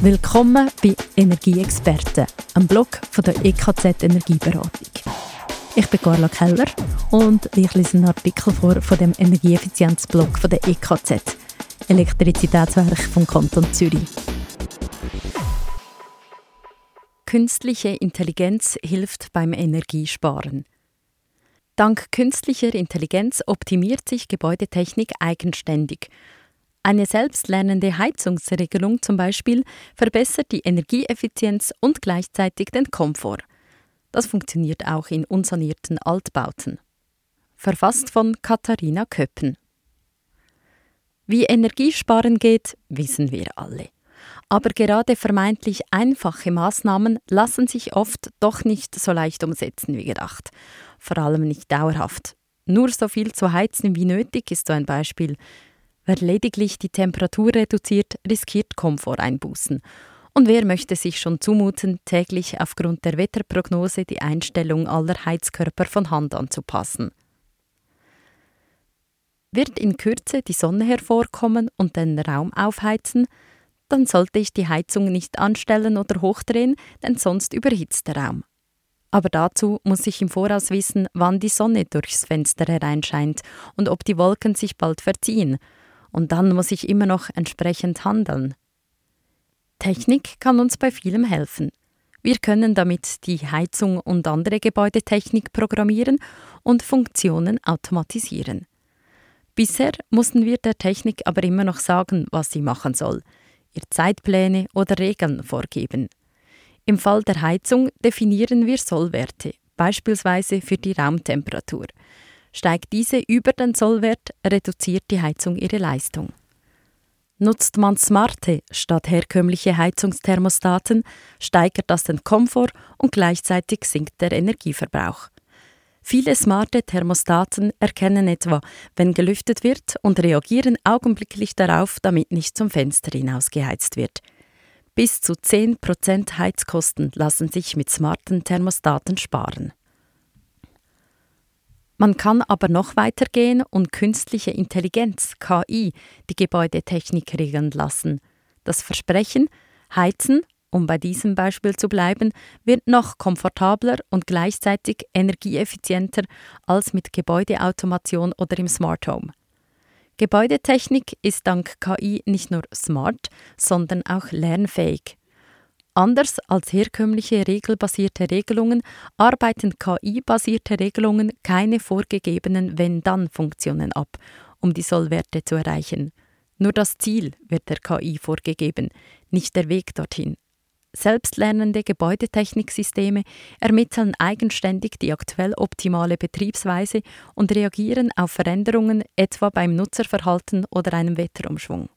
Willkommen bei Energieexperten, einem Blog von der EKZ Energieberatung. Ich bin Carla Keller und ich lese einen Artikel vor von dem Energieeffizienzblog von der EKZ, Elektrizitätswerk vom Kanton Zürich. Künstliche Intelligenz hilft beim Energiesparen. Dank künstlicher Intelligenz optimiert sich Gebäudetechnik eigenständig. Eine selbstlernende Heizungsregelung zum Beispiel verbessert die Energieeffizienz und gleichzeitig den Komfort. Das funktioniert auch in unsanierten Altbauten. Verfasst von Katharina Köppen. Wie Energiesparen geht, wissen wir alle. Aber gerade vermeintlich einfache Maßnahmen lassen sich oft doch nicht so leicht umsetzen wie gedacht. Vor allem nicht dauerhaft. Nur so viel zu heizen wie nötig ist so ein Beispiel. Wer lediglich die Temperatur reduziert, riskiert Komforteinbußen. Und wer möchte sich schon zumuten, täglich aufgrund der Wetterprognose die Einstellung aller Heizkörper von Hand anzupassen? Wird in Kürze die Sonne hervorkommen und den Raum aufheizen, dann sollte ich die Heizung nicht anstellen oder hochdrehen, denn sonst überhitzt der Raum. Aber dazu muss ich im Voraus wissen, wann die Sonne durchs Fenster hereinscheint und ob die Wolken sich bald verziehen. Und dann muss ich immer noch entsprechend handeln. Technik kann uns bei vielem helfen. Wir können damit die Heizung und andere Gebäudetechnik programmieren und Funktionen automatisieren. Bisher mussten wir der Technik aber immer noch sagen, was sie machen soll ihr Zeitpläne oder Regeln vorgeben. Im Fall der Heizung definieren wir Sollwerte, beispielsweise für die Raumtemperatur. Steigt diese über den Sollwert, reduziert die Heizung ihre Leistung. Nutzt man smarte statt herkömmliche Heizungsthermostaten, steigert das den Komfort und gleichzeitig sinkt der Energieverbrauch. Viele smarte Thermostaten erkennen etwa, wenn gelüftet wird und reagieren augenblicklich darauf, damit nicht zum Fenster hinaus geheizt wird. Bis zu 10% Heizkosten lassen sich mit smarten Thermostaten sparen. Man kann aber noch weiter gehen und künstliche Intelligenz, KI, die Gebäudetechnik regeln lassen. Das Versprechen, Heizen um bei diesem Beispiel zu bleiben, wird noch komfortabler und gleichzeitig energieeffizienter als mit Gebäudeautomation oder im Smart Home. Gebäudetechnik ist dank KI nicht nur smart, sondern auch lernfähig. Anders als herkömmliche regelbasierte Regelungen arbeiten KI-basierte Regelungen keine vorgegebenen Wenn-Dann-Funktionen ab, um die Sollwerte zu erreichen. Nur das Ziel wird der KI vorgegeben, nicht der Weg dorthin. Selbstlernende Gebäudetechniksysteme ermitteln eigenständig die aktuell optimale Betriebsweise und reagieren auf Veränderungen etwa beim Nutzerverhalten oder einem Wetterumschwung.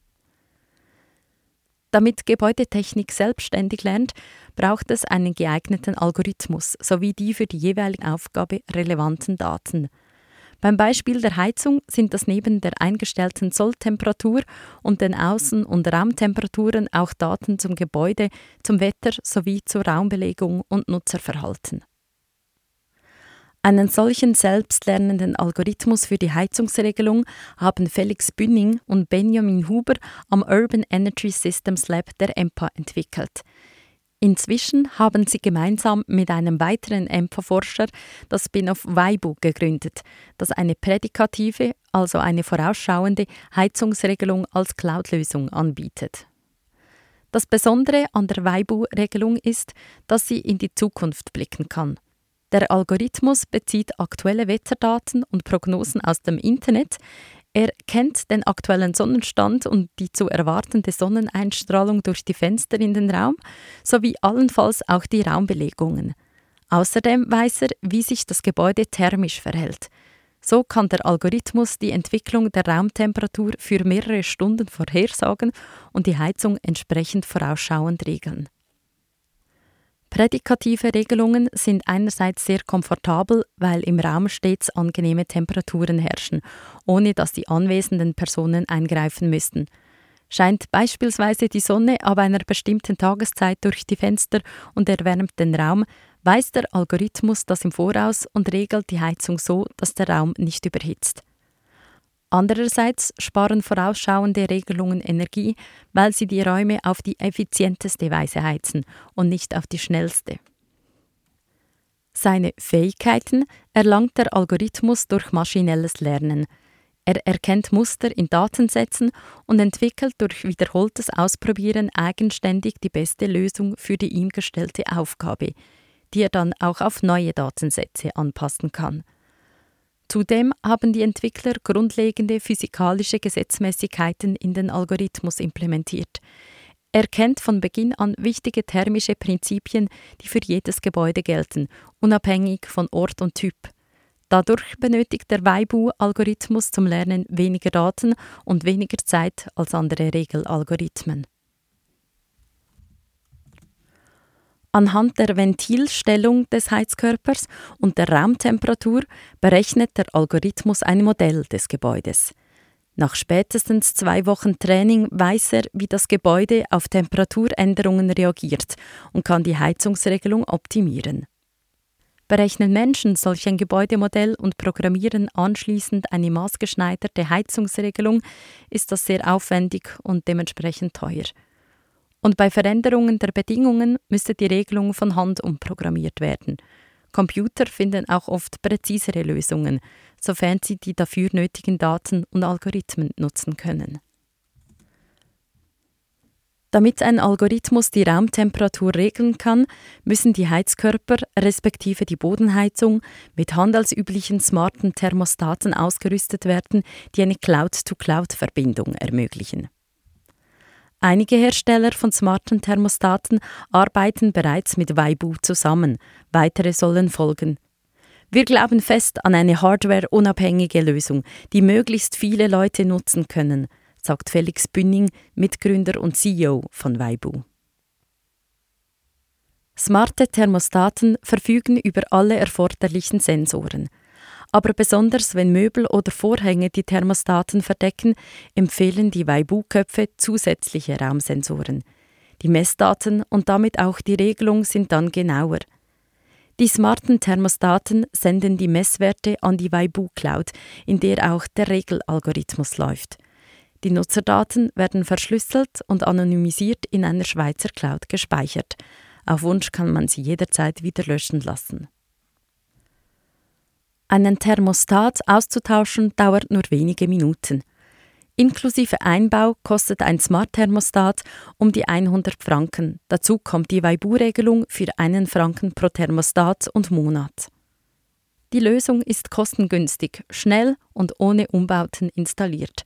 Damit Gebäudetechnik selbstständig lernt, braucht es einen geeigneten Algorithmus sowie die für die jeweilige Aufgabe relevanten Daten – beim Beispiel der Heizung sind das neben der eingestellten Solltemperatur und den Außen- und Raumtemperaturen auch Daten zum Gebäude, zum Wetter sowie zur Raumbelegung und Nutzerverhalten. Einen solchen selbstlernenden Algorithmus für die Heizungsregelung haben Felix Bünning und Benjamin Huber am Urban Energy Systems Lab der EMPA entwickelt. Inzwischen haben sie gemeinsam mit einem weiteren EMPA-Forscher das Spin-off Weibu gegründet, das eine prädikative, also eine vorausschauende Heizungsregelung als Cloud-Lösung anbietet. Das Besondere an der Weibu-Regelung ist, dass sie in die Zukunft blicken kann. Der Algorithmus bezieht aktuelle Wetterdaten und Prognosen aus dem Internet, er kennt den aktuellen Sonnenstand und die zu erwartende Sonneneinstrahlung durch die Fenster in den Raum sowie allenfalls auch die Raumbelegungen. Außerdem weiß er, wie sich das Gebäude thermisch verhält. So kann der Algorithmus die Entwicklung der Raumtemperatur für mehrere Stunden vorhersagen und die Heizung entsprechend vorausschauend regeln. Prädikative Regelungen sind einerseits sehr komfortabel, weil im Raum stets angenehme Temperaturen herrschen, ohne dass die anwesenden Personen eingreifen müssten. Scheint beispielsweise die Sonne ab einer bestimmten Tageszeit durch die Fenster und erwärmt den Raum, weiß der Algorithmus das im Voraus und regelt die Heizung so, dass der Raum nicht überhitzt. Andererseits sparen vorausschauende Regelungen Energie, weil sie die Räume auf die effizienteste Weise heizen und nicht auf die schnellste. Seine Fähigkeiten erlangt der Algorithmus durch maschinelles Lernen. Er erkennt Muster in Datensätzen und entwickelt durch wiederholtes Ausprobieren eigenständig die beste Lösung für die ihm gestellte Aufgabe, die er dann auch auf neue Datensätze anpassen kann. Zudem haben die Entwickler grundlegende physikalische Gesetzmäßigkeiten in den Algorithmus implementiert. Er kennt von Beginn an wichtige thermische Prinzipien, die für jedes Gebäude gelten, unabhängig von Ort und Typ. Dadurch benötigt der Weibu-Algorithmus zum Lernen weniger Daten und weniger Zeit als andere Regelalgorithmen. Anhand der Ventilstellung des Heizkörpers und der Raumtemperatur berechnet der Algorithmus ein Modell des Gebäudes. Nach spätestens zwei Wochen Training weiß er, wie das Gebäude auf Temperaturänderungen reagiert und kann die Heizungsregelung optimieren. Berechnen Menschen solch ein Gebäudemodell und programmieren anschließend eine maßgeschneiderte Heizungsregelung, ist das sehr aufwendig und dementsprechend teuer. Und bei Veränderungen der Bedingungen müsste die Regelung von Hand umprogrammiert werden. Computer finden auch oft präzisere Lösungen, sofern sie die dafür nötigen Daten und Algorithmen nutzen können. Damit ein Algorithmus die Raumtemperatur regeln kann, müssen die Heizkörper respektive die Bodenheizung mit handelsüblichen smarten Thermostaten ausgerüstet werden, die eine Cloud-to-Cloud-Verbindung ermöglichen. Einige Hersteller von smarten Thermostaten arbeiten bereits mit Weibu zusammen, weitere sollen folgen. Wir glauben fest an eine hardware-unabhängige Lösung, die möglichst viele Leute nutzen können, sagt Felix Bünning, Mitgründer und CEO von Weibu. Smarte Thermostaten verfügen über alle erforderlichen Sensoren – aber besonders wenn Möbel oder Vorhänge die Thermostaten verdecken, empfehlen die Weibu-Köpfe zusätzliche Raumsensoren. Die Messdaten und damit auch die Regelung sind dann genauer. Die smarten Thermostaten senden die Messwerte an die Weibu Cloud, in der auch der Regelalgorithmus läuft. Die Nutzerdaten werden verschlüsselt und anonymisiert in einer Schweizer Cloud gespeichert. Auf Wunsch kann man sie jederzeit wieder löschen lassen. Einen Thermostat auszutauschen dauert nur wenige Minuten. Inklusive Einbau kostet ein Smart-Thermostat um die 100 Franken. Dazu kommt die Weibu-Regelung für einen Franken pro Thermostat und Monat. Die Lösung ist kostengünstig, schnell und ohne Umbauten installiert.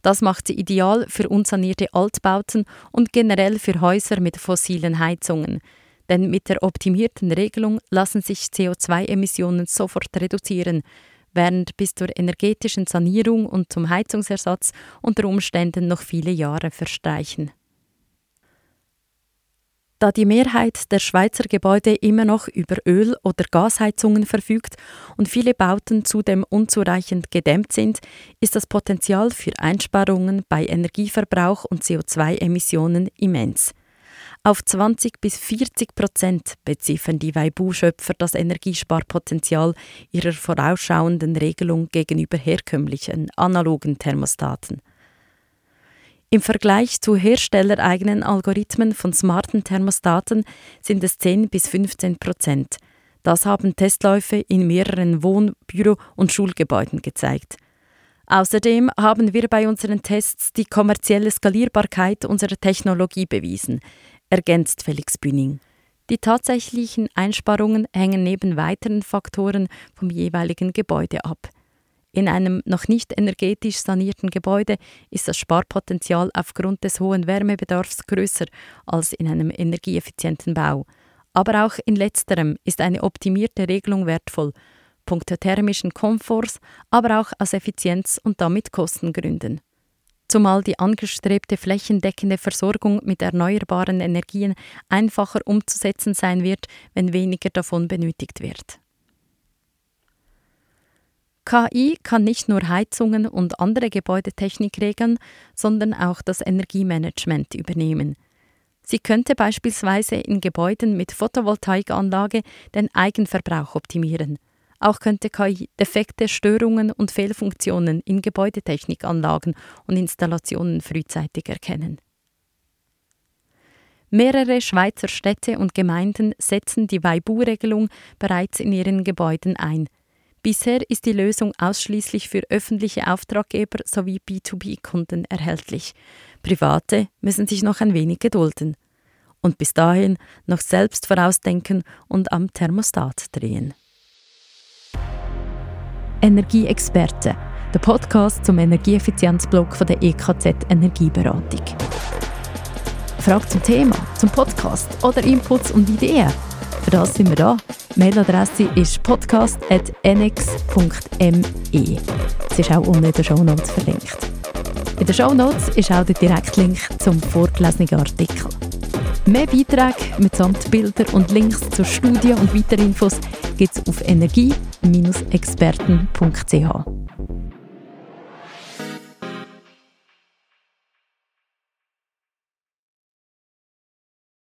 Das macht sie ideal für unsanierte Altbauten und generell für Häuser mit fossilen Heizungen – denn mit der optimierten Regelung lassen sich CO2-Emissionen sofort reduzieren, während bis zur energetischen Sanierung und zum Heizungsersatz unter Umständen noch viele Jahre verstreichen. Da die Mehrheit der Schweizer Gebäude immer noch über Öl- oder Gasheizungen verfügt und viele Bauten zudem unzureichend gedämmt sind, ist das Potenzial für Einsparungen bei Energieverbrauch und CO2-Emissionen immens. Auf 20 bis 40 Prozent beziffern die Weibu-Schöpfer das Energiesparpotenzial ihrer vorausschauenden Regelung gegenüber herkömmlichen analogen Thermostaten. Im Vergleich zu herstellereigenen Algorithmen von smarten Thermostaten sind es 10 bis 15 Prozent. Das haben Testläufe in mehreren Wohn-, Büro- und Schulgebäuden gezeigt. Außerdem haben wir bei unseren Tests die kommerzielle Skalierbarkeit unserer Technologie bewiesen ergänzt Felix Bühning. Die tatsächlichen Einsparungen hängen neben weiteren Faktoren vom jeweiligen Gebäude ab. In einem noch nicht energetisch sanierten Gebäude ist das Sparpotenzial aufgrund des hohen Wärmebedarfs größer als in einem energieeffizienten Bau. Aber auch in letzterem ist eine optimierte Regelung wertvoll, punkto thermischen Komforts, aber auch aus Effizienz- und damit Kostengründen zumal die angestrebte flächendeckende Versorgung mit erneuerbaren Energien einfacher umzusetzen sein wird, wenn weniger davon benötigt wird. KI kann nicht nur Heizungen und andere Gebäudetechnik regeln, sondern auch das Energiemanagement übernehmen. Sie könnte beispielsweise in Gebäuden mit Photovoltaikanlage den Eigenverbrauch optimieren – Auch könnte KI Defekte, Störungen und Fehlfunktionen in Gebäudetechnikanlagen und Installationen frühzeitig erkennen. Mehrere Schweizer Städte und Gemeinden setzen die Waibu-Regelung bereits in ihren Gebäuden ein. Bisher ist die Lösung ausschließlich für öffentliche Auftraggeber sowie B2B-Kunden erhältlich. Private müssen sich noch ein wenig gedulden. Und bis dahin noch selbst vorausdenken und am Thermostat drehen. Energieexperte, der Podcast zum Energieeffizienzblock von der EKZ Energieberatung. Frage zum Thema, zum Podcast oder Inputs und Ideen? Für das sind wir da. Mailadresse ist podcast.nx.me. Es ist auch unten in den Shownotes verlinkt. In den Shownotes ist auch der Direktlink zum vorgelesenen Artikel. Mehr Beiträge mitsamt Bilder und Links zur Studie und weiteren Infos gibt es auf energie-experten.ch.